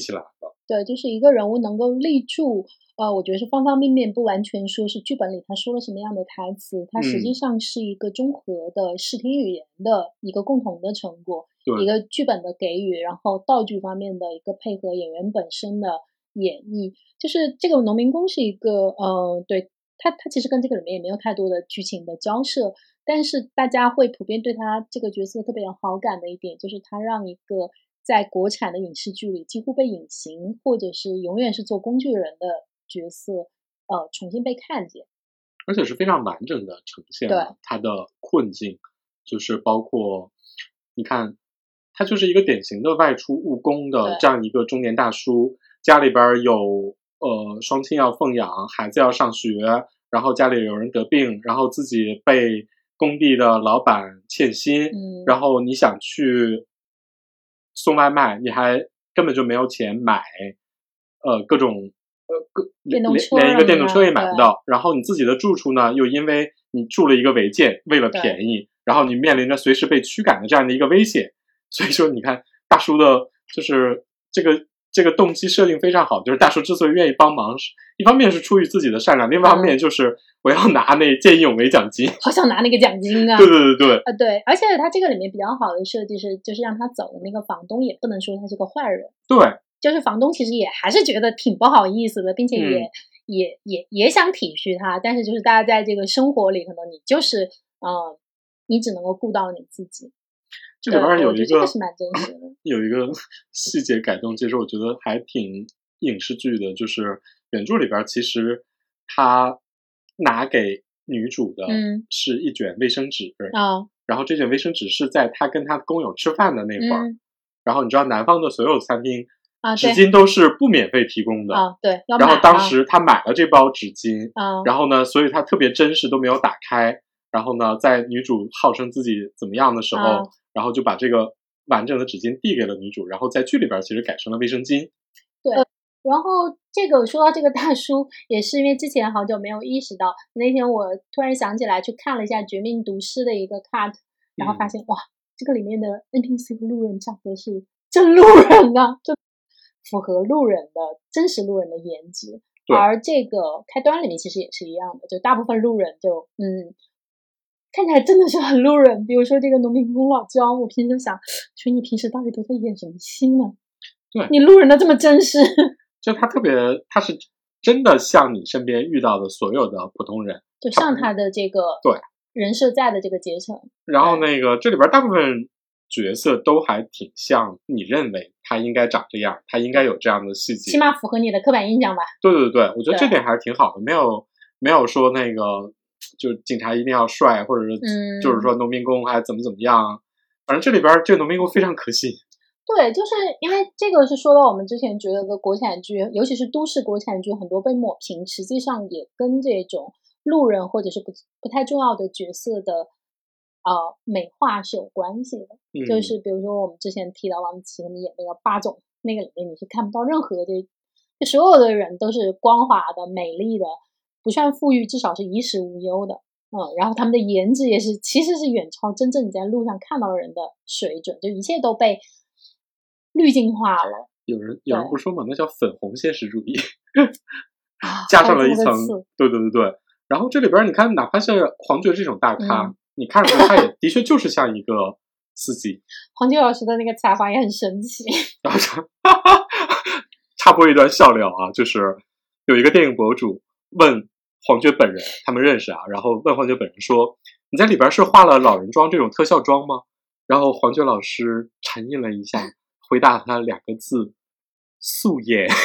起来的。对，就是一个人物能够立住，呃，我觉得是方方面面，不完全说是剧本里他说了什么样的台词，它实际上是一个综合的视听语言的一个共同的成果，一个剧本的给予，然后道具方面的一个配合，演员本身的演绎，就是这个农民工是一个，呃，对他，他其实跟这个里面也没有太多的剧情的交涉，但是大家会普遍对他这个角色特别有好感的一点，就是他让一个。在国产的影视剧里，几乎被隐形，或者是永远是做工具人的角色，呃，重新被看见，而且是非常完整的呈现了他的困境，就是包括你看，他就是一个典型的外出务工的这样一个中年大叔，家里边有呃双亲要奉养，孩子要上学，然后家里有人得病，然后自己被工地的老板欠薪，然后你想去。送外卖，你还根本就没有钱买，呃，各种呃各连连一个电动车也买不到。然后你自己的住处呢，又因为你住了一个违建，为了便宜，然后你面临着随时被驱赶的这样的一个危险。所以说，你看大叔的，就是这个。这个动机设定非常好，就是大叔之所以愿意帮忙，是一方面是出于自己的善良，另一方面就是我要拿那见义勇为奖金，好想拿那个奖金啊！对对对对，啊对，而且他这个里面比较好的设计是，就是让他走的那个房东也不能说他是个坏人，对，就是房东其实也还是觉得挺不好意思的，并且也也也也想体恤他，但是就是大家在这个生活里，可能你就是呃，你只能够顾到你自己。这里边有一个 有一个细节改动，其实我觉得还挺影视剧的。就是原著里边，其实他拿给女主的是一卷卫生纸啊，然后这卷卫生纸是在他跟他工友吃饭的那会儿，然后你知道南方的所有餐厅啊，纸巾都是不免费提供的啊，对，然后当时他买了这包纸巾啊，然后呢，所以他特别真实，都没有打开。然后呢，在女主号称自己怎么样的时候。然后就把这个完整的纸巾递给了女主，然后在剧里边其实改成了卫生巾。对，然后这个说到这个大叔，也是因为之前好久没有意识到，那天我突然想起来去看了一下《绝命毒师》的一个 cut，然后发现哇，这个里面的 NPC 和路人长得是真路人啊，就符合路人的真实路人的颜值。而这个开端里面其实也是一样的，就大部分路人就嗯。看起来真的是很路人，比如说这个农民工老焦，我平时想，说你平时到底都在演什么戏呢？对，你路人的这么真实，就他特别，他是真的像你身边遇到的所有的普通人，就像他的这个对人设在的这个阶层。然后那个这里边大部分角色都还挺像你认为他应该长这样，他应该有这样的细节，起码符合你的刻板印象吧？对对对，我觉得这点还是挺好的，没有没有说那个。就警察一定要帅，或者是就是说农民工还怎么怎么样，反正这里边这个农民工非常可信。对，就是因为这个是说到我们之前觉得的国产剧，尤其是都市国产剧，很多被抹平，实际上也跟这种路人或者是不不太重要的角色的呃美化是有关系的。就是比如说我们之前提到王子琪他们演那个霸总，那个里面你是看不到任何的，就所有的人都是光滑的、美丽的。不算富裕，至少是衣食无忧的，嗯，然后他们的颜值也是，其实是远超真正你在路上看到人的水准，就一切都被滤镜化了。有人有人不说嘛，那叫粉红现实主义，加上了一层，对对对对。然后这里边你看，哪怕像黄觉这种大咖，你看着他也的确就是像一个司机。黄觉老师的那个采访也很神奇。然后插 插播一段笑料啊，就是有一个电影博主。问黄觉本人，他们认识啊。然后问黄觉本人说：“你在里边是化了老人妆这种特效妆吗？”然后黄觉老师沉吟了一下，回答他两个字：“素颜。”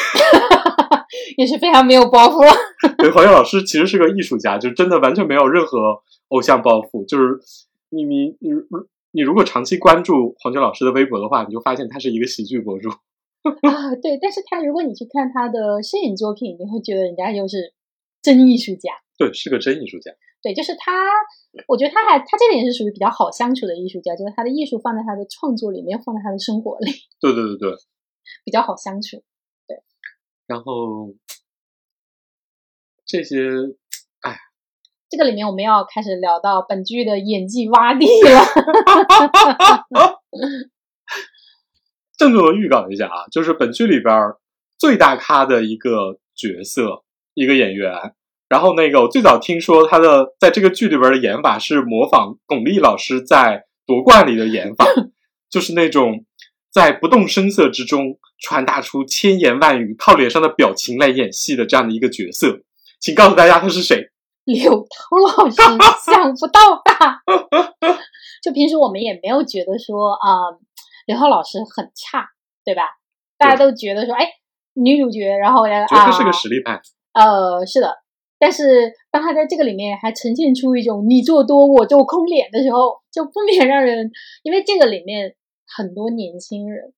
也是非常没有包袱。对，黄觉老师其实是个艺术家，就真的完全没有任何偶像包袱。就是你你你你如果长期关注黄觉老师的微博的话，你就发现他是一个喜剧博主啊。对，但是他如果你去看他的摄影作品，你会觉得人家就是。真艺术家，对，是个真艺术家。对，就是他，我觉得他还他这点是属于比较好相处的艺术家，就是他的艺术放在他的创作里，没有放在他的生活里。对对对对，比较好相处。对，然后这些，哎，这个里面我们要开始聊到本剧的演技洼地了。郑重的预告一下啊，就是本剧里边最大咖的一个角色，一个演员。然后那个我最早听说他的在这个剧里边的演法是模仿巩俐老师在《夺冠》里的演法，就是那种在不动声色之中传达出千言万语，靠脸上的表情来演戏的这样的一个角色。请告诉大家他是谁？刘涛老师，想不到吧？就平时我们也没有觉得说啊，刘涛老师很差，对吧？大家都觉得说，哎，女主角，然后啊，觉得是个实力派。呃，是的。但是当他在这个里面还呈现出一种你做多我做空脸的时候，就不免让人，因为这个里面很多年轻人，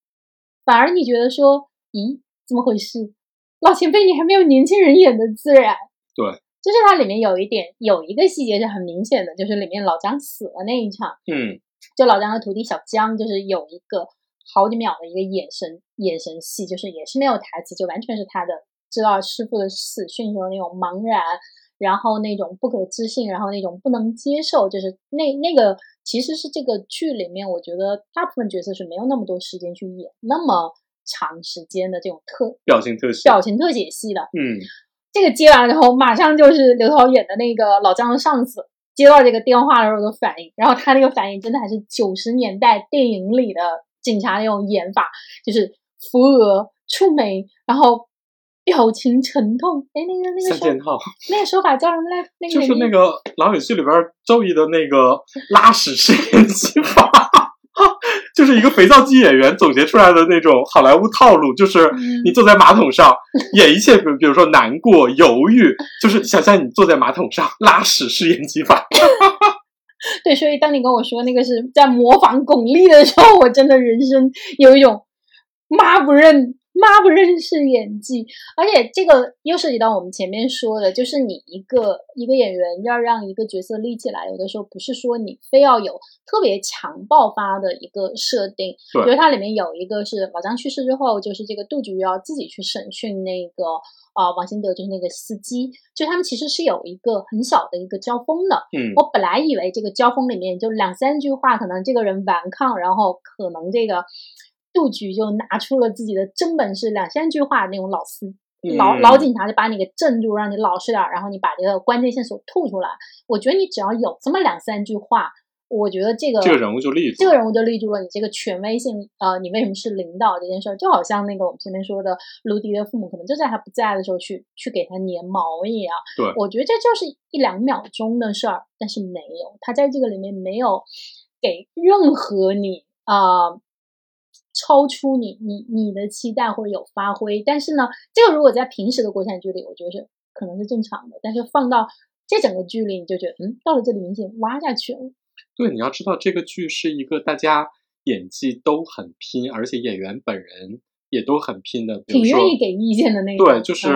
反而你觉得说，咦，怎么回事？老前辈，你还没有年轻人演的自然。对。就是它里面有一点，有一个细节是很明显的，就是里面老姜死了那一场，嗯，就老姜的徒弟小姜，就是有一个好几秒的一个眼神眼神戏，就是也是没有台词，就完全是他的知道师傅的死讯时候那种茫然，然后那种不可置信，然后那种不能接受，就是那那个其实是这个剧里面，我觉得大部分角色是没有那么多时间去演那么长时间的这种特表情特写表情特写戏的，嗯。这个接完之后，马上就是刘涛演的那个老张的上司接到这个电话的时候的反应，然后他那个反应真的还是九十年代电影里的警察那种演法，就是扶额、触眉，然后表情沉痛。哎，那个那个三件套，那个说法叫什么来？那个就是那个老友记里边周易的那个拉屎试验技法。就是一个肥皂剧演员总结出来的那种好莱坞套路，就是你坐在马桶上演一切，比比如说难过、犹豫，就是想象你坐在马桶上拉屎试验技法。对，所以当你跟我说那个是在模仿巩俐的时候，我真的人生有一种妈不认。妈不认识演技，而且这个又涉及到我们前面说的，就是你一个一个演员要让一个角色立起来，有的时候不是说你非要有特别强爆发的一个设定。对，比如它里面有一个是老张去世之后，就是这个杜局要自己去审讯那个啊王新德，就是那个司机，就他们其实是有一个很小的一个交锋的。嗯，我本来以为这个交锋里面就两三句话，可能这个人顽抗，然后可能这个。杜局就拿出了自己的真本事，两三句话那种老司老老警察就把你给镇住，让你老实点，然后你把这个关键线索吐出来。我觉得你只要有这么两三句话，我觉得这个这个人物就立住，这个人物就立住了。你这个权威性，呃，你为什么是领导这件事儿，就好像那个我们前面说的卢迪的父母，可能就在他不在的时候去去给他粘毛一样。对，我觉得这就是一两秒钟的事儿，但是没有，他在这个里面没有给任何你啊。超出你你你的期待或者有发挥，但是呢，这个如果在平时的国产剧里，我觉得是可能是正常的。但是放到这整个剧里，你就觉得，嗯，到了这里明显挖下去了。对，你要知道这个剧是一个大家演技都很拼，而且演员本人也都很拼的，挺愿意给意见的那种。对，就是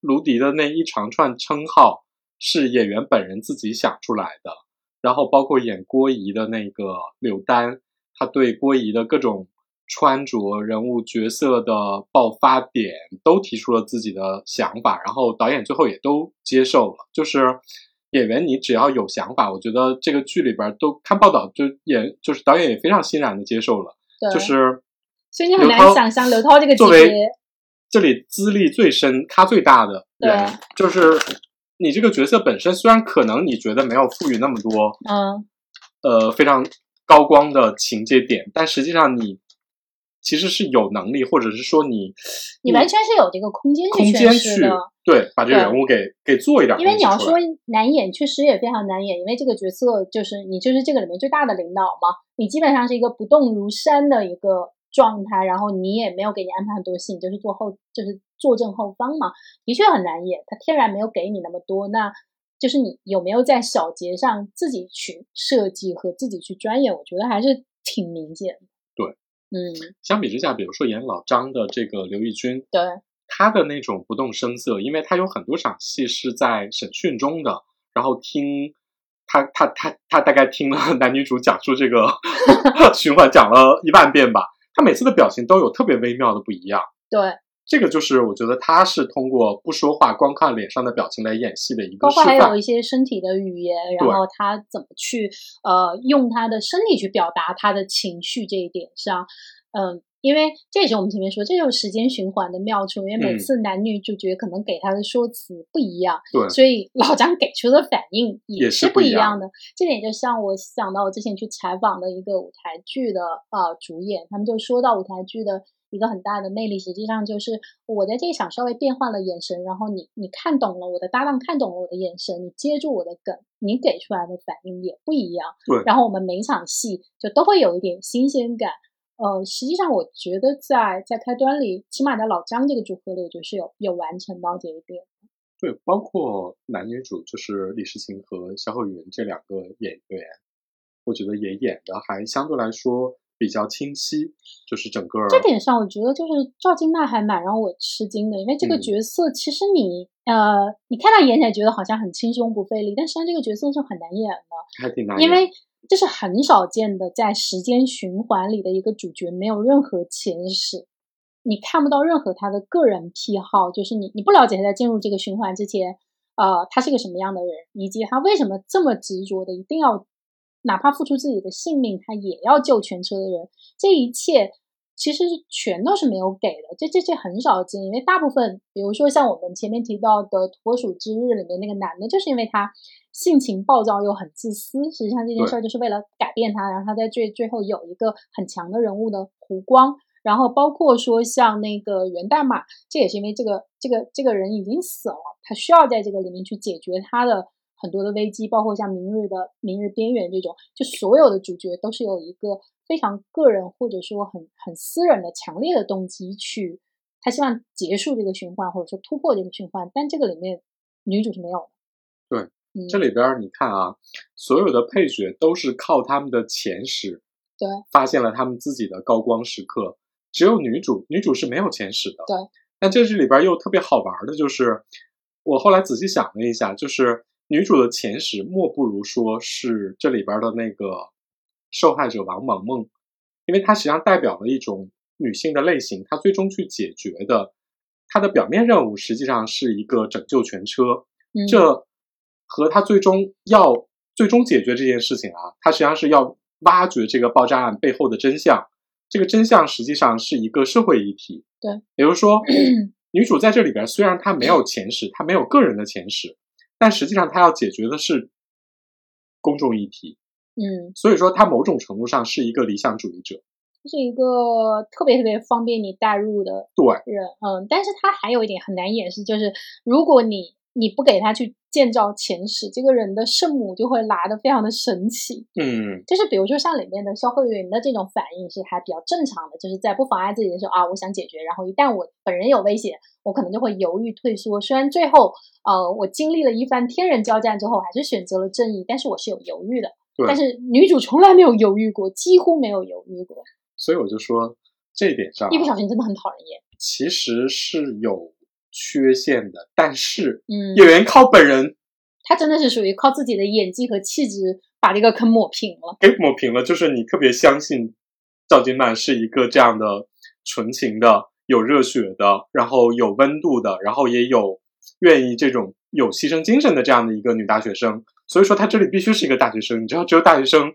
卢迪的那一长串称号是演员本人自己想出来的，然后包括演郭姨的那个柳丹，他对郭姨的各种。穿着、人物角色的爆发点都提出了自己的想法，然后导演最后也都接受了。就是演员，你只要有想法，我觉得这个剧里边都看报道，就演就是导演也非常欣然的接受了。就是，所以你很难想象刘涛这个作为这里资历最深、咖最大的人，就是你这个角色本身，虽然可能你觉得没有赋予那么多，嗯，呃，非常高光的情节点，但实际上你。其实是有能力，或者是说你，你完全是有这个空间空间去对把这个人物给给做一点。因为你要说难演，确实也非常难演，因为这个角色就是你就是这个里面最大的领导嘛，你基本上是一个不动如山的一个状态，然后你也没有给你安排很多戏，你就是坐后就是坐正后方嘛，的确很难演，他天然没有给你那么多，那就是你有没有在小节上自己去设计和自己去钻研，我觉得还是挺明显的。嗯，相比之下，比如说演老张的这个刘奕君，对。他的那种不动声色，因为他有很多场戏是在审讯中的，然后听他他他他大概听了 男女主讲述这个 循环讲了一万遍吧，他每次的表情都有特别微妙的不一样。对，这个就是我觉得他是通过不说话，光看脸上的表情来演戏的一个包括还有一些身体的语言，然后他怎么去呃用他的身体去表达他的情绪这一点上。嗯，因为这也是我们前面说，这就是时间循环的妙处。因为每次男女主角可能给他的说辞不一样，对，所以老张给出的反应也是不一样的。这点就像我想到我之前去采访的一个舞台剧的啊主演，他们就说到舞台剧的一个很大的魅力，实际上就是我在这场稍微变换了眼神，然后你你看懂了我的搭档，看懂了我的眼神，你接住我的梗，你给出来的反应也不一样。对，然后我们每一场戏就都会有一点新鲜感。呃，实际上我觉得在在开端里，起码在老张这个组合里，我觉得是有有完成到这一点。对，包括男女主，就是李诗情和肖鹤云这两个演员，我觉得也演的还相对来说比较清晰。就是整个这点上，我觉得就是赵今麦还蛮让我吃惊的，因为这个角色其实你呃，你看他演起来觉得好像很轻松不费力，但实际上这个角色是很难演的，还挺难，因为。这是很少见的，在时间循环里的一个主角，没有任何前史，你看不到任何他的个人癖好，就是你你不了解他在进入这个循环之前，呃，他是个什么样的人，以及他为什么这么执着的一定要，哪怕付出自己的性命，他也要救全车的人，这一切其实是全都是没有给的，这这这很少见，因为大部分，比如说像我们前面提到的《土拨鼠之日》里面那个男的，就是因为他。性情暴躁又很自私，实际上这件事儿就是为了改变他，然后他在最最后有一个很强的人物的弧光，然后包括说像那个源代码，这也是因为这个这个这个人已经死了，他需要在这个里面去解决他的很多的危机，包括像明日的明日边缘这种，就所有的主角都是有一个非常个人或者说很很私人的强烈的动机去，他希望结束这个循环或者说突破这个循环，但这个里面女主是没有的，对。这里边你看啊，所有的配角都是靠他们的前世，对，发现了他们自己的高光时刻。只有女主，女主是没有前世的。对。但这这里边又特别好玩的就是，我后来仔细想了一下，就是女主的前史莫不如说是这里边的那个受害者王萌萌，因为她实际上代表了一种女性的类型，她最终去解决的，她的表面任务实际上是一个拯救全车。这。和她最终要最终解决这件事情啊，她实际上是要挖掘这个爆炸案背后的真相。这个真相实际上是一个社会议题。对，比如说，女主在这里边虽然她没有前史，她没有个人的前史，但实际上它要解决的是公众议题。嗯，所以说他某种程度上是一个理想主义者，是一个特别特别方便你代入的对人。嗯，但是他还有一点很难掩饰，就是如果你。你不给他去建造前史，这个人的圣母就会拿的非常的神奇。嗯，就是比如说像里面的肖慧云的这种反应是还比较正常的，就是在不妨碍自己的时候啊，我想解决，然后一旦我本人有危险，我可能就会犹豫退缩。虽然最后呃我经历了一番天人交战之后，还是选择了正义，但是我是有犹豫的。但是女主从来没有犹豫过，几乎没有犹豫过。所以我就说这一点上，一不小心真的很讨人厌。其实是有。缺陷的，但是，嗯，演员靠本人，他真的是属于靠自己的演技和气质把这个坑抹平了，给抹平了。就是你特别相信赵金曼是一个这样的纯情的、有热血的，然后有温度的，然后也有愿意这种有牺牲精神的这样的一个女大学生。所以说，她这里必须是一个大学生。你知道，只有大学生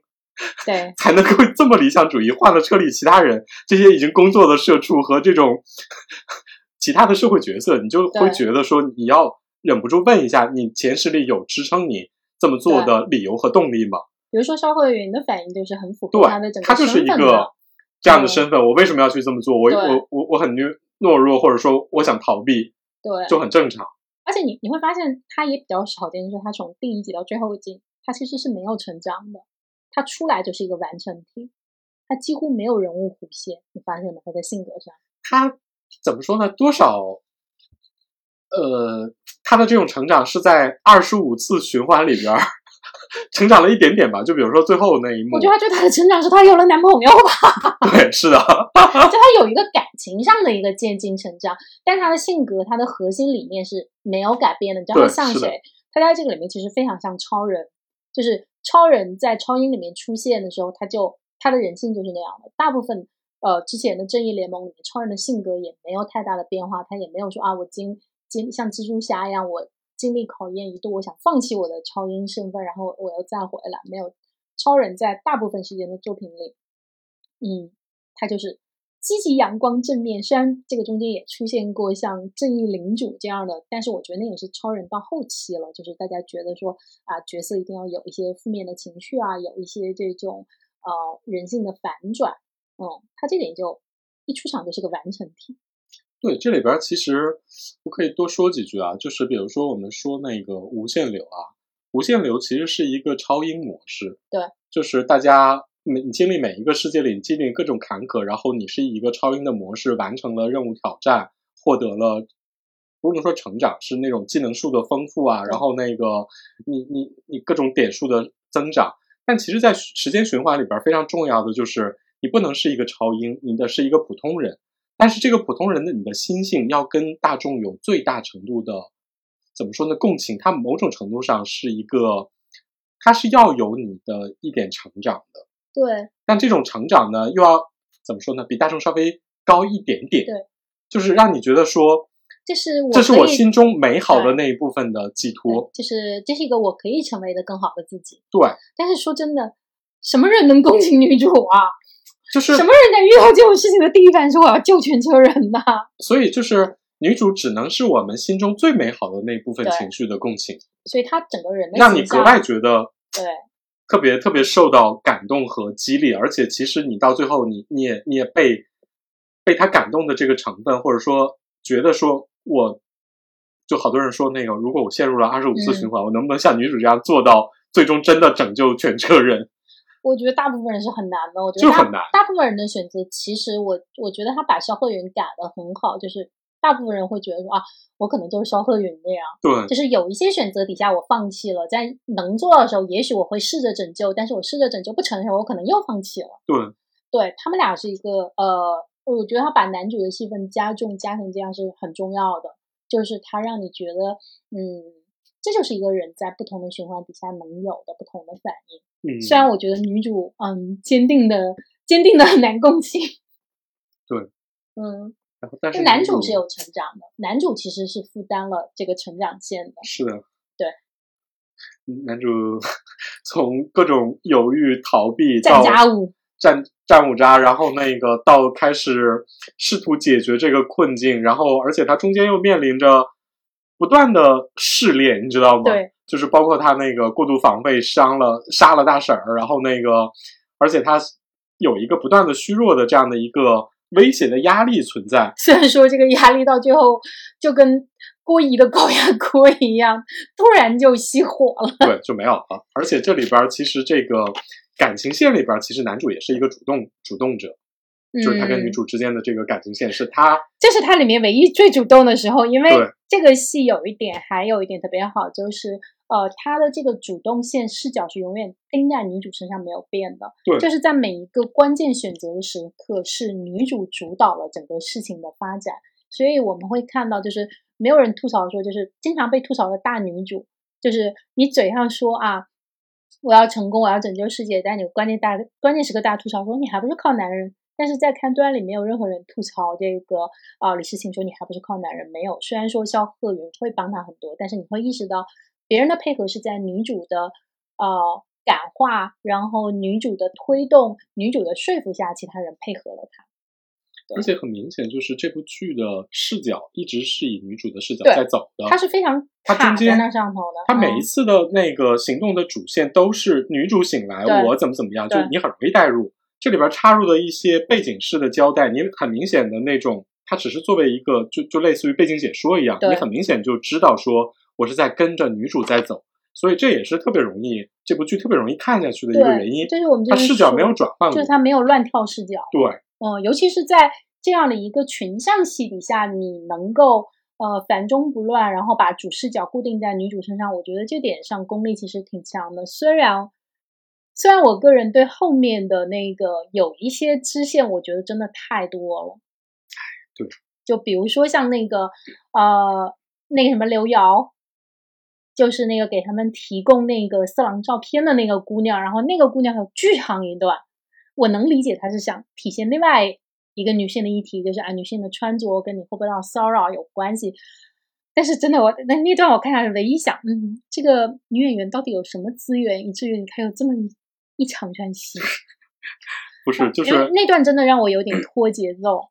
对 才能够这么理想主义。换了车里其他人，这些已经工作的社畜和这种。其他的社会角色，你就会觉得说，你要忍不住问一下，你前世里有支撑你这么做的理由和动力吗？比如说肖慧云的反应就是很符合他的整个他就是一个这样的身份，我为什么要去这么做？我我我我很懦懦弱，或者说我想逃避，对，就很正常。而且你你会发现，他也比较少见，就是他从第一集到最后一集，他其实是没有成长的，他出来就是一个完成体，他几乎没有人物弧线，你发现吗？他在性格上，他。怎么说呢？多少，呃，他的这种成长是在二十五次循环里边 成长了一点点吧。就比如说最后那一幕，我觉得他最大的成长是他有了男朋友吧。对，是的，就他有一个感情上的一个渐进成长，但他的性格，他的核心理念是没有改变的。你知道他像谁？他在这个里面其实非常像超人，就是超人在超英里面出现的时候，他就他的人性就是那样的，大部分。呃，之前的正义联盟里面，超人的性格也没有太大的变化，他也没有说啊，我经经像蜘蛛侠一样，我经历考验一度，我想放弃我的超英身份，然后我又再回来。没有，超人在大部分时间的作品里，嗯，他就是积极、阳光、正面。虽然这个中间也出现过像正义领主这样的，但是我觉得那也是超人到后期了，就是大家觉得说啊，角色一定要有一些负面的情绪啊，有一些这种呃人性的反转。嗯，他这点就一出场就是个完成体。对，这里边其实我可以多说几句啊，就是比如说我们说那个无限流啊，无限流其实是一个超英模式。对，就是大家每你经历每一个世界里，你经历各种坎坷，然后你是以一个超英的模式完成了任务挑战，获得了不能说成长，是那种技能数的丰富啊，然后那个你你你各种点数的增长。但其实，在时间循环里边，非常重要的就是你不能是一个超英，你的是一个普通人。但是这个普通人的你的心性要跟大众有最大程度的，怎么说呢？共情，它某种程度上是一个，它是要有你的一点成长的。对。但这种成长呢，又要怎么说呢？比大众稍微高一点点。对。就是让你觉得说，这是我这是我心中美好的那一部分的寄托。就是这是一个我可以成为的更好的自己。对。但是说真的，什么人能共情女主啊？就是什么人在遇到这种事情的第一反应是我要救全车人呐？所以就是女主只能是我们心中最美好的那部分情绪的共情，所以她整个人让你格外觉得对特别特别受到感动和激励，而且其实你到最后你你也你也被被她感动的这个成分，或者说觉得说我就好多人说那个如果我陷入了二十五次循环，我能不能像女主这样做到最终真的拯救全车人？我觉得大部分人是很难的，我觉得很难。大部分人的选择，其实我我觉得他把肖鹤云改的很好，就是大部分人会觉得说啊，我可能就是肖鹤云那样。对，就是有一些选择底下我放弃了，在能做的时候，也许我会试着拯救，但是我试着拯救不成的时候，我可能又放弃了。对，对他们俩是一个呃，我觉得他把男主的戏份加重加成这样是很重要的，就是他让你觉得嗯。这就是一个人在不同的循环底下能有的不同的反应。嗯，虽然我觉得女主嗯坚定的坚定的很难共情。对，嗯，但是男主是有成长的，男主其实是负担了这个成长线的。是的，对。男主 从各种犹豫逃避战家务战战五渣，然后那个到开始试图解决这个困境，然后而且他中间又面临着。不断的试炼，你知道吗？对，就是包括他那个过度防备伤了杀了大婶儿，然后那个，而且他有一个不断的虚弱的这样的一个威胁的压力存在。虽然说这个压力到最后就跟郭姨的高压锅一样，突然就熄火了。对，就没有了。而且这里边其实这个感情线里边，其实男主也是一个主动主动者。就是他跟女主之间的这个感情线，是他这是他里面唯一最主动的时候，因为这个戏有一点，还有一点特别好，就是呃，他的这个主动线视角是永远盯在女主身上没有变的，对，就是在每一个关键选择的时刻，是女主主导了整个事情的发展，所以我们会看到，就是没有人吐槽说，就是经常被吐槽的大女主，就是你嘴上说啊，我要成功，我要拯救世界，但你关键大关键时刻大家吐槽说，你还不是靠男人。但是在看端里，没有任何人吐槽这个啊，李世清说你还不是靠男人？没有。虽然说肖鹤云会帮他很多，但是你会意识到别人的配合是在女主的呃感化，然后女主的推动、女主的说服下，其他人配合了他。而且很明显，就是这部剧的视角一直是以女主的视角在走的。它是非常中间那上头的。它每一次的那个行动的主线都是女主醒来，我怎么怎么样，就你很容易代入。这里边插入的一些背景式的交代，你很明显的那种，它只是作为一个就就类似于背景解说一样，你很明显就知道说我是在跟着女主在走，所以这也是特别容易这部剧特别容易看下去的一个原因。就是我们它视角没有转换，就是它没有乱跳视角。对，嗯，尤其是在这样的一个群像戏底下，你能够呃繁中不乱，然后把主视角固定在女主身上，我觉得这点上功力其实挺强的。虽然。虽然我个人对后面的那个有一些支线，我觉得真的太多了。对，就比如说像那个呃，那个什么刘瑶，就是那个给他们提供那个色狼照片的那个姑娘，然后那个姑娘有巨长一段，我能理解她是想体现另外一个女性的议题，就是啊，女性的穿着跟你会不会到骚扰有关系。但是真的，我那那段我看下来，唯一想，嗯，这个女演员到底有什么资源，以至于你看有这么。一场战戏，不是，就是那段真的让我有点拖节奏。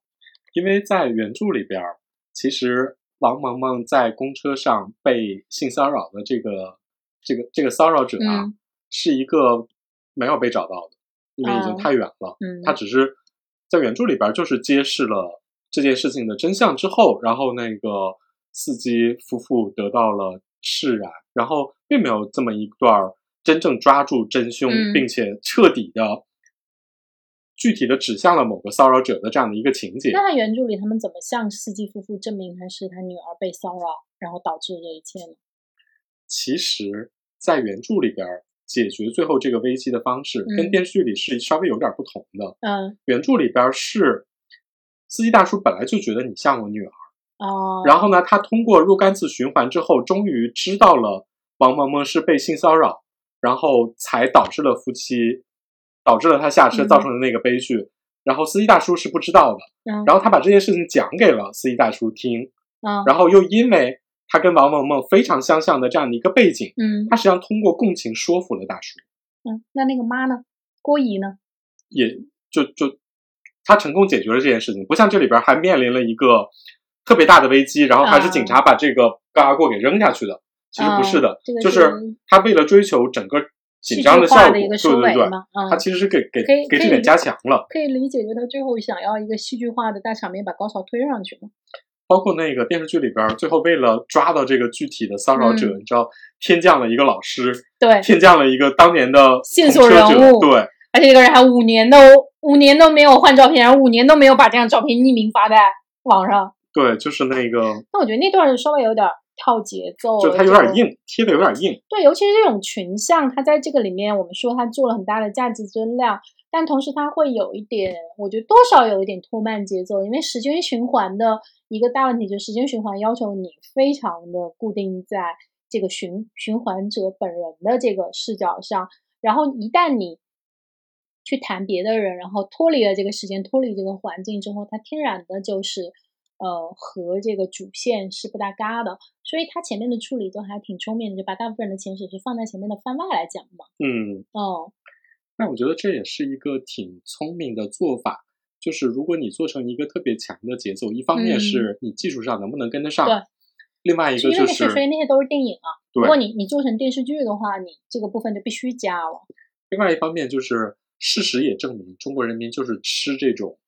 因为在原著里边，其实王萌萌在公车上被性骚扰的这个这个这个骚扰者啊，是一个没有被找到的，因为已经太远了。嗯，他只是在原著里边就是揭示了这件事情的真相之后，然后那个司机夫妇得到了释然，然后并没有这么一段真正抓住真凶，并且彻底的。具体的指向了某个骚扰者的这样的一个情节。那原著里他们怎么向司机夫妇证明他是他女儿被骚扰，然后导致这一切呢？其实，在原著里边解决最后这个危机的方式跟电视剧里是稍微有点不同的。嗯，原著里边是司机大叔本来就觉得你像我女儿哦，然后呢，他通过若干次循环之后，终于知道了王萌萌是被性骚扰，然后才导致了夫妻。导致了他下车造成的那个悲剧，然后司机大叔是不知道的，然后他把这件事情讲给了司机大叔听，然后又因为他跟王萌萌非常相像的这样的一个背景，嗯，他实际上通过共情说服了大叔，嗯，那那个妈呢？郭姨呢？也就就他成功解决了这件事情，不像这里边还面临了一个特别大的危机，然后还是警察把这个高压锅给扔下去的，其实不是的，就是他为了追求整个。紧张的效果，对对对，他其实是给给给这点加强了，可以理解，就他最后想要一个戏剧化的大场面，把高潮推上去嘛。包括那个电视剧里边，最后为了抓到这个具体的骚扰者，你知道，天降了一个老师，对，天降了一个当年的线索人物，对，而且这个人还五年都五年都没有换照片，然后五年都没有把这张照片匿名发在网上。对，就是那个。那我觉得那段稍微有点。跳节奏，就它有点硬，贴的有点硬。对，尤其是这种群像，它在这个里面，我们说它做了很大的价值增量，但同时它会有一点，我觉得多少有一点拖慢节奏，因为时间循环的一个大问题就是时间循环要求你非常的固定在这个循循环者本人的这个视角上，然后一旦你去谈别的人，然后脱离了这个时间，脱离这个环境之后，它天然的就是。呃，和这个主线是不搭嘎的，所以他前面的处理都还挺聪明的，就把大部分人的前史是放在前面的番外来讲嘛。嗯，哦，那我觉得这也是一个挺聪明的做法，就是如果你做成一个特别强的节奏，一方面是你技术上能不能跟得上，对，另外一个就是，所以那些都是电影啊，如果你你做成电视剧的话，你这个部分就必须加了。另外一方面就是，事实也证明，中国人民就是吃这种，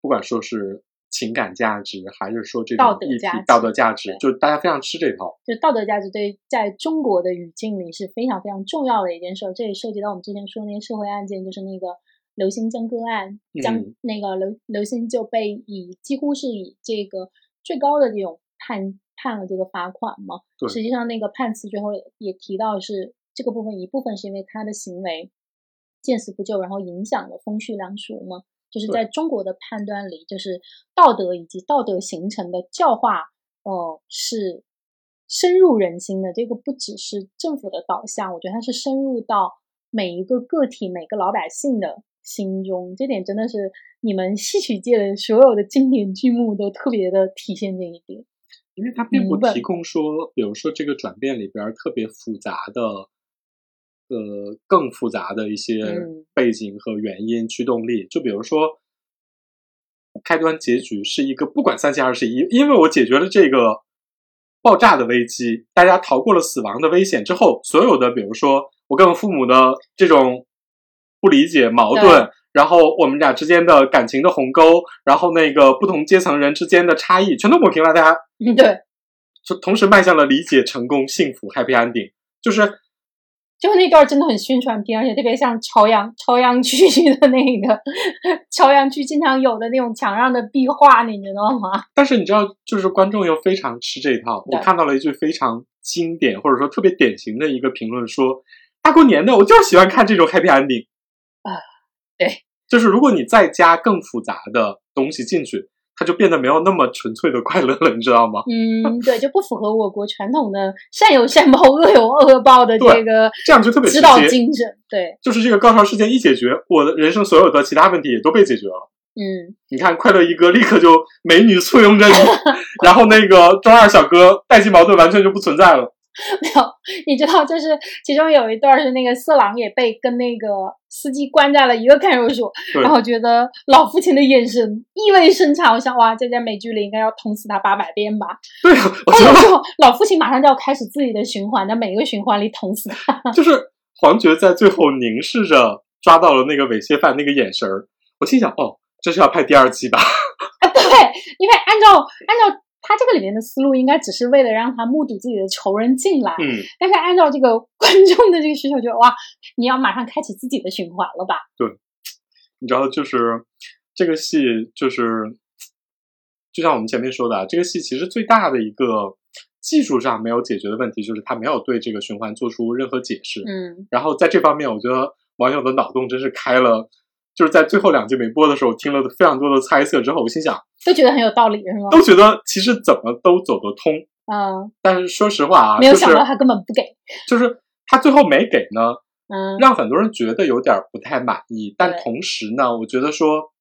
不管说是。情感价值，还是说这种道德价值？道德价值，就大家非常吃这套。就道德价值，对，在中国的语境里是非常非常重要的一件事。这也涉及到我们之前说的那些社会案件，就是那个刘星江歌案，江那个刘刘星就被以几乎是以这个最高的这种判判了这个罚款嘛。实际上那个判词最后也提到是这个部分一部分是因为他的行为见死不救，然后影响了风序良俗嘛。就是在中国的判断里，就是道德以及道德形成的教化，呃，是深入人心的。这个不只是政府的导向，我觉得它是深入到每一个个体、每个老百姓的心中。这点真的是你们戏曲界的所有的经典剧目都特别的体现这一点。因为它并不提供说，比如说这个转变里边特别复杂的。呃，更复杂的一些背景和原因驱动力，就比如说，开端结局是一个不管三七二十一，因为我解决了这个爆炸的危机，大家逃过了死亡的危险之后，所有的比如说我跟我父母的这种不理解、矛盾，然后我们俩之间的感情的鸿沟，然后那个不同阶层人之间的差异，全都抹平了，大家对，就同时迈向了理解、成功、幸福、happy ending，就是。就那段真的很宣传片，而且特别像朝阳朝阳区的那个朝阳区经常有的那种墙上的壁画，你知道吗？但是你知道，就是观众又非常吃这一套。我看到了一句非常经典或者说特别典型的一个评论，说大过年的，我就是喜欢看这种 happy ending 啊。对，就是如果你再加更复杂的东西进去。它就变得没有那么纯粹的快乐了，你知道吗？嗯，对，就不符合我国传统的善有善报、恶有恶报的这个这样就特别指导精神。对，就是这个高潮事件一解决，我的人生所有的其他问题也都被解决了。嗯，你看，快乐一哥立刻就美女簇拥着你，然后那个中二小哥代际矛盾完全就不存在了。没有，你知道，就是其中有一段是那个色狼也被跟那个司机关在了一个看守所，然后觉得老父亲的眼神意味深长，我想哇，这在美剧里应该要捅死他八百遍吧？对啊，我觉得老父亲马上就要开始自己的循环，在每一个循环里捅死他。就是黄觉在最后凝视着抓到了那个猥亵犯那个眼神儿，我心想哦，这是要拍第二季吧？啊，对，因为按照按照。他这个里面的思路应该只是为了让他目睹自己的仇人进来，嗯，但是按照这个 观众的这个需求，就哇，你要马上开启自己的循环了吧？对，你知道，就是这个戏，就是就像我们前面说的，啊这个戏其实最大的一个技术上没有解决的问题，就是他没有对这个循环做出任何解释，嗯，然后在这方面，我觉得网友的脑洞真是开了。就是在最后两集没播的时候，听了非常多的猜测之后，我心想，都觉得很有道理，是吗？都觉得其实怎么都走得通。嗯，但是说实话啊，没有想到他根本不给，就是他最后没给呢，嗯，让很多人觉得有点不太满意。但同时呢，我觉得说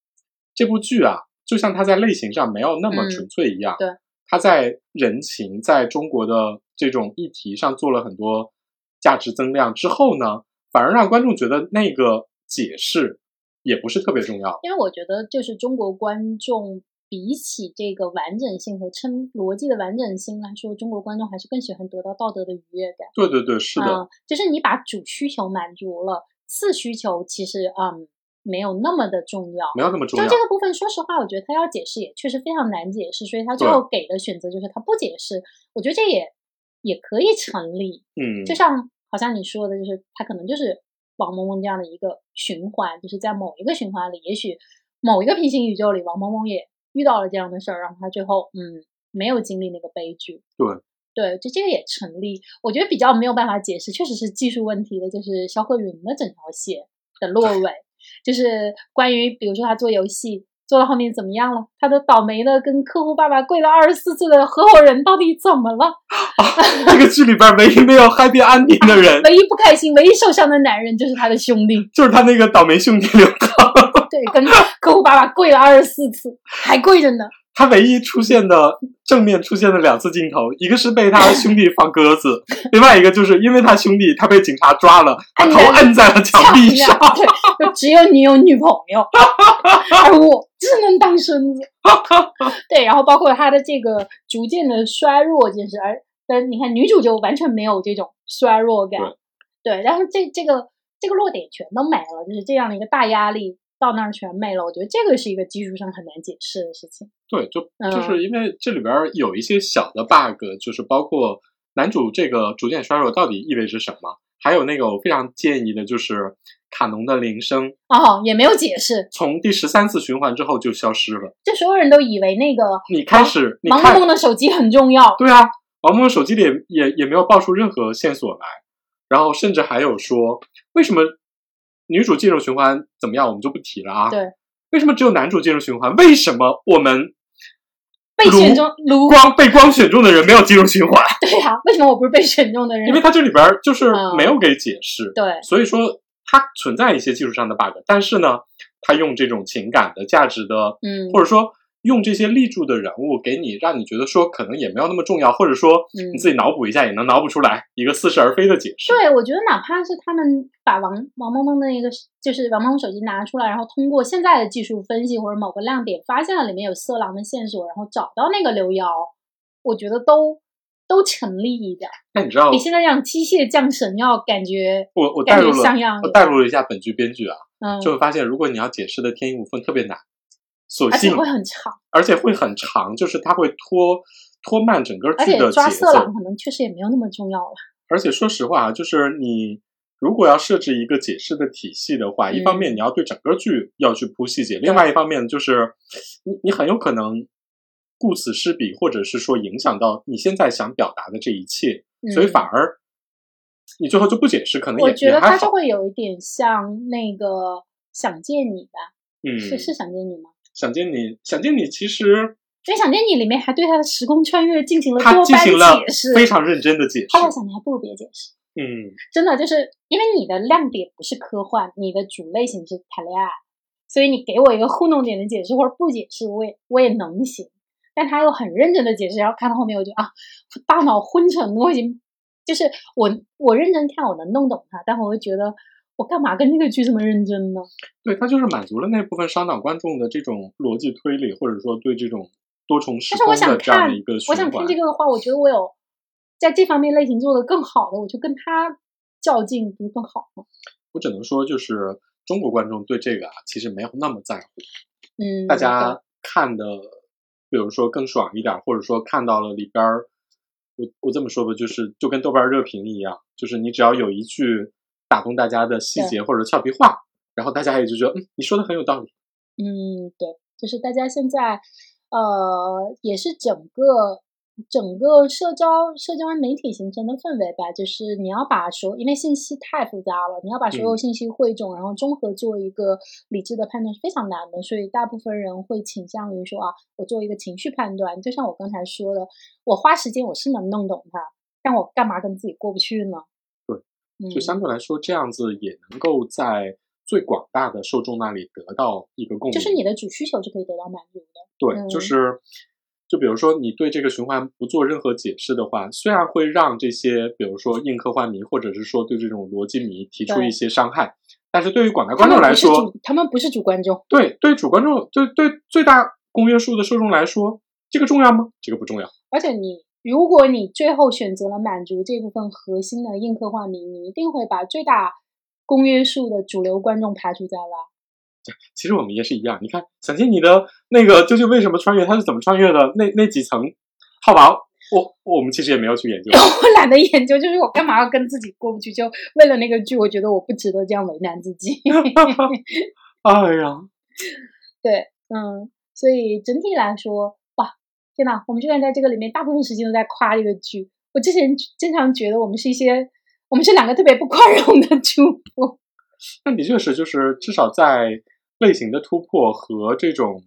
这部剧啊，就像它在类型上没有那么纯粹一样，对，它在人情在中国的这种议题上做了很多价值增量之后呢，反而让观众觉得那个解释。也不是特别重要，因为我觉得就是中国观众比起这个完整性和称逻辑的完整性来说，中国观众还是更喜欢得到道德的愉悦感。对对对，是的，就是你把主需求满足了，次需求其实嗯没有那么的重要，没有那么重要。就这个部分，说实话，我觉得他要解释也确实非常难解释，所以他最后给的选择就是他不解释。我觉得这也也可以成立，嗯，就像好像你说的，就是他可能就是。王萌萌这样的一个循环，就是在某一个循环里，也许某一个平行宇宙里，王萌萌也遇到了这样的事儿，然后他最后嗯没有经历那个悲剧。对对，就这个也成立。我觉得比较没有办法解释，确实是技术问题的，就是肖鹤云的整条线的落尾，就是关于比如说他做游戏。做到后面怎么样了？他的倒霉的跟客户爸爸跪了二十四次的合伙人到底怎么了？这 个剧里边唯一没有 happy ending 的人，唯一不开心、唯一受伤的男人就是他的兄弟，就是他那个倒霉兄弟刘涛。对，跟客户爸爸跪了二十四次，还跪着呢。他唯一出现的正面出现的两次镜头，一个是被他兄弟放鸽子，另外一个就是因为他兄弟他被警察抓了，头摁在了墙壁上。对，就只有你有女朋友，而我只能当孙子。对，然后包括他的这个逐渐的衰弱，就是而但你看女主就完全没有这种衰弱感。对，然后这这个这个弱点全都没了，就是这样的一个大压力。到那儿全没了，我觉得这个是一个技术上很难解释的事情。对，就就是因为这里边有一些小的 bug，就是包括男主这个逐渐衰弱到底意味着什么，还有那个我非常建议的就是卡农的铃声哦，也没有解释，从第十三次循环之后就消失了，就所有人都以为那个你开始王梦梦的手机很重要，对啊，王梦梦手机里也也没有爆出任何线索来，然后甚至还有说为什么。女主进入循环怎么样？我们就不提了啊。对，为什么只有男主进入循环？为什么我们被选中卢光被光选中的人没有进入循环？对呀，为什么我不是被选中的人？因为他这里边就是没有给解释。对，所以说它存在一些技术上的 bug，但是呢，他用这种情感的价值的，嗯，或者说。用这些立柱的人物给你，让你觉得说可能也没有那么重要，或者说你自己脑补一下也能脑补出来一个似是而非的解释。对，我觉得哪怕是他们把王王萌萌的那个就是王萌萌手机拿出来，然后通过现在的技术分析或者某个亮点发现了里面有色狼的线索，然后找到那个刘瑶，我觉得都都成立一点。那你知道比现在这样机械降神要感觉我我带入了我带入了一下本剧编剧啊，嗯，就会发现如果你要解释的天衣无缝特别难。而且会很长，而且会很长，就是它会拖拖慢整个剧的抓色狼可能确实也没有那么重要了。而且说实话啊，就是你如果要设置一个解释的体系的话，一方面你要对整个剧要去铺细节，另外一方面就是你你很有可能顾此失彼，或者是说影响到你现在想表达的这一切，所以反而你最后就不解释，可能我觉得它就会有一点像那个想见你吧，嗯，是是想见你吗？想见你，想见你，其实因为想见你里面还对他的时空穿越进行了多番解释，非常认真的解释。后来想，你还不如别解释。嗯，真的就是因为你的亮点不是科幻，你的主类型是谈恋爱，所以你给我一个糊弄点的解释或者不解释，我也我也能行。但他又很认真的解释，然后看到后面，我就啊，大脑昏沉，我已经就是我我认真看，我能弄懂他，但我会觉得我干嘛跟这个剧这么认真呢？对，它就是满足了那部分商党观众的这种逻辑推理，或者说对这种多重时空的这样的一个我想看这个的话，我觉得我有在这方面类型做的更好的，我就跟他较劲，不是更好吗？我只能说，就是中国观众对这个啊，其实没有那么在乎。嗯，大家看的，比如说更爽一点，或者说看到了里边儿，我我这么说吧，就是就跟豆瓣热评一样，就是你只要有一句打动大家的细节或者俏皮话，然后大家也就觉得，嗯，你说的很有道理。嗯，对，就是大家现在，呃，也是整个。整个社交社交媒体形成的氛围吧，就是你要把所因为信息太复杂了，你要把所有信息汇总，然后综合做一个理智的判断是非常难的。所以大部分人会倾向于说啊，我做一个情绪判断。就像我刚才说的，我花时间我是能弄懂它，但我干嘛跟自己过不去呢？对，就相对来说，这样子也能够在最广大的受众那里得到一个共鸣，就是你的主需求是可以得到满足的。对，就是。就比如说，你对这个循环不做任何解释的话，虽然会让这些，比如说硬科幻迷，或者是说对这种逻辑迷提出一些伤害，但是对于广大观众来说，他们不是主观众。对，对主观众，对对最大公约数的受众来说，这个重要吗？这个不重要。而且你，如果你最后选择了满足这部分核心的硬科幻迷，你一定会把最大公约数的主流观众排除在外。其实我们也是一样。你看，小金，你的那个究竟为什么穿越？他是怎么穿越的？那那几层好吧，我我们其实也没有去研究。我懒得研究，就是我干嘛要跟自己过不去？就为了那个剧，我觉得我不值得这样为难自己。哎呀，对，嗯，所以整体来说，哇，天呐！我们居然在这个里面大部分时间都在夸这个剧。我之前经常觉得我们是一些，我们是两个特别不宽容的主播。那的确是，就是至少在。类型的突破和这种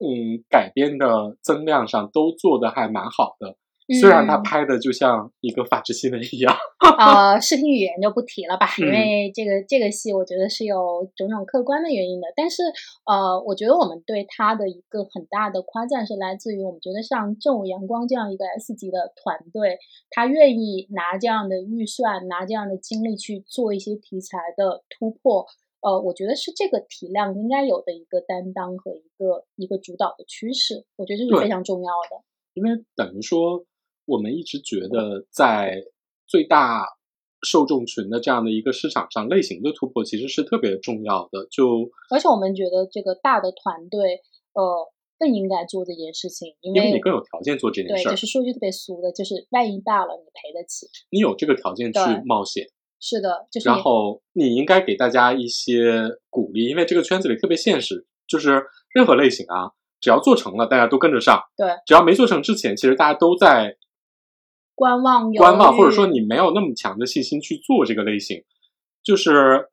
嗯改编的增量上都做的还蛮好的，虽然他拍的就像一个法制新闻一样。呃，视 听语言就不提了吧，因为这个这个戏我觉得是有种种客观的原因的。但是呃，我觉得我们对他的一个很大的夸赞是来自于我们觉得像正午阳光这样一个 S 级的团队，他愿意拿这样的预算、拿这样的精力去做一些题材的突破。呃，我觉得是这个体量应该有的一个担当和一个一个主导的趋势，我觉得这是非常重要的。因为等于说，我们一直觉得在最大受众群的这样的一个市场上，类型的突破其实是特别重要的。就而且我们觉得这个大的团队，呃，更应该做这件事情，因为你更有条件做这件事。对，就是说句特别俗的，就是万一大了，你赔得起。你有这个条件去冒险。是的，就是。然后你应该给大家一些鼓励，因为这个圈子里特别现实，就是任何类型啊，只要做成了，大家都跟着上。对。只要没做成之前，其实大家都在观望。观望，或者说你没有那么强的信心去做这个类型。就是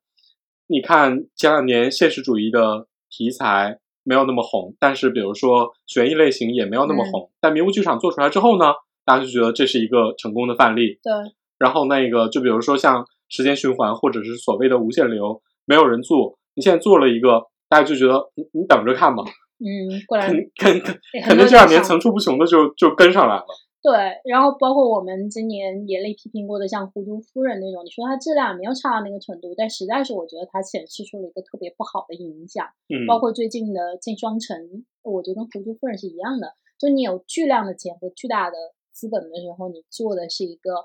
你看前两年现实主义的题材没有那么红，但是比如说悬疑类型也没有那么红，但迷雾剧场做出来之后呢，大家就觉得这是一个成功的范例。对。然后那个就比如说像。时间循环，或者是所谓的无限流，没有人做。你现在做了一个，大家就觉得你你等着看吧。嗯，过来，肯肯肯定这两年层出不穷的就就跟上来了。对，然后包括我们今年严厉批评过的像《糊涂夫人》那种，你说它质量没有差到那个程度，但实在是我觉得它显示出了一个特别不好的影响。嗯，包括最近的《进双城》，我觉得跟《糊涂夫人》是一样的，就你有巨量的钱和巨大的资本的时候，你做的是一个。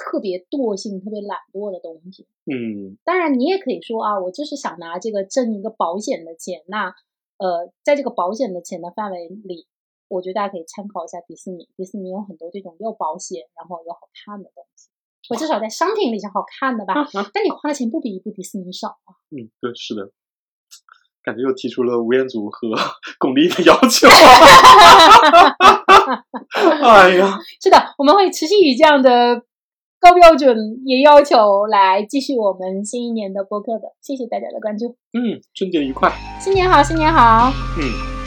特别惰性、特别懒惰的东西。嗯，当然你也可以说啊，我就是想拿这个挣一个保险的钱。那呃，在这个保险的钱的范围里，我觉得大家可以参考一下迪士尼。迪士尼有很多这种又保险，然后又好看的东西。我至少在商品里是好看的吧？但你花的钱不比一部迪士尼少啊。嗯，对，是的。感觉又提出了吴彦祖和 巩俐的要求。哎呀，是的，我们会持续以这样的。高标准也要求来继续我们新一年的播客的，谢谢大家的关注。嗯，春节愉快，新年好，新年好。嗯。